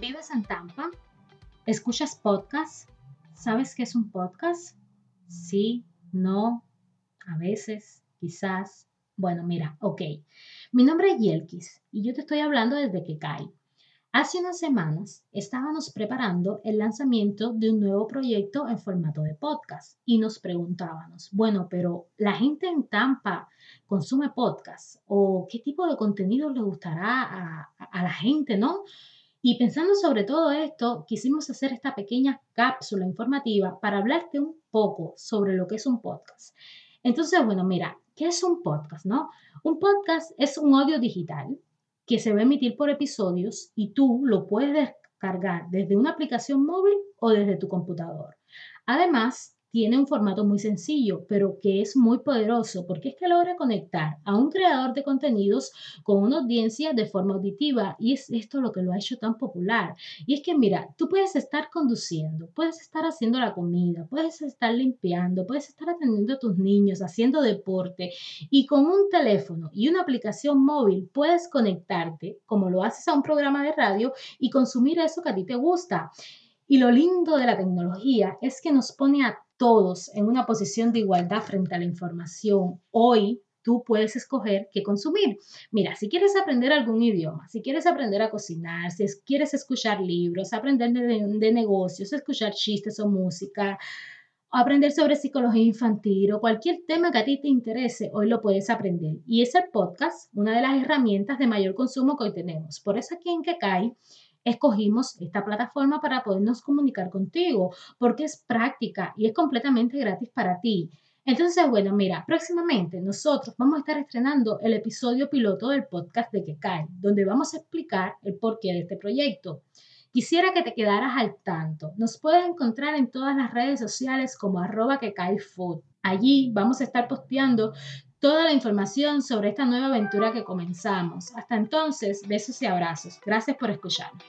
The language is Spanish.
¿Vives en Tampa? ¿Escuchas podcast? ¿Sabes qué es un podcast? Sí, no, a veces, quizás. Bueno, mira, ok. Mi nombre es Yelkis y yo te estoy hablando desde que cae. Hace unas semanas estábamos preparando el lanzamiento de un nuevo proyecto en formato de podcast y nos preguntábamos, bueno, pero la gente en Tampa consume podcast o qué tipo de contenido le gustará a, a la gente, ¿no? Y pensando sobre todo esto, quisimos hacer esta pequeña cápsula informativa para hablarte un poco sobre lo que es un podcast. Entonces, bueno, mira, ¿qué es un podcast, no? Un podcast es un audio digital que se va a emitir por episodios y tú lo puedes descargar desde una aplicación móvil o desde tu computador. Además, tiene un formato muy sencillo, pero que es muy poderoso porque es que logra conectar a un creador de contenidos con una audiencia de forma auditiva y es esto lo que lo ha hecho tan popular. Y es que mira, tú puedes estar conduciendo, puedes estar haciendo la comida, puedes estar limpiando, puedes estar atendiendo a tus niños, haciendo deporte y con un teléfono y una aplicación móvil puedes conectarte como lo haces a un programa de radio y consumir eso que a ti te gusta. Y lo lindo de la tecnología es que nos pone a todos en una posición de igualdad frente a la información. Hoy tú puedes escoger qué consumir. Mira, si quieres aprender algún idioma, si quieres aprender a cocinar, si quieres escuchar libros, aprender de, negocios, escuchar chistes o música, aprender sobre psicología infantil o cualquier tema que a ti te interese, hoy lo puedes aprender. Y es el podcast, una de las herramientas de mayor consumo que hoy tenemos. Por eso aquí en Kekai escogimos esta plataforma para podernos comunicar contigo, porque es práctica y es completamente gratis para ti. Entonces, bueno, mira, próximamente nosotros vamos a estar estrenando el episodio piloto del podcast de Que Cae, donde vamos a explicar el porqué de este proyecto. Quisiera que te quedaras al tanto. Nos puedes encontrar en todas las redes sociales como arroba que cae food. Allí vamos a estar posteando toda la información sobre esta nueva aventura que comenzamos. Hasta entonces, besos y abrazos. Gracias por escucharme.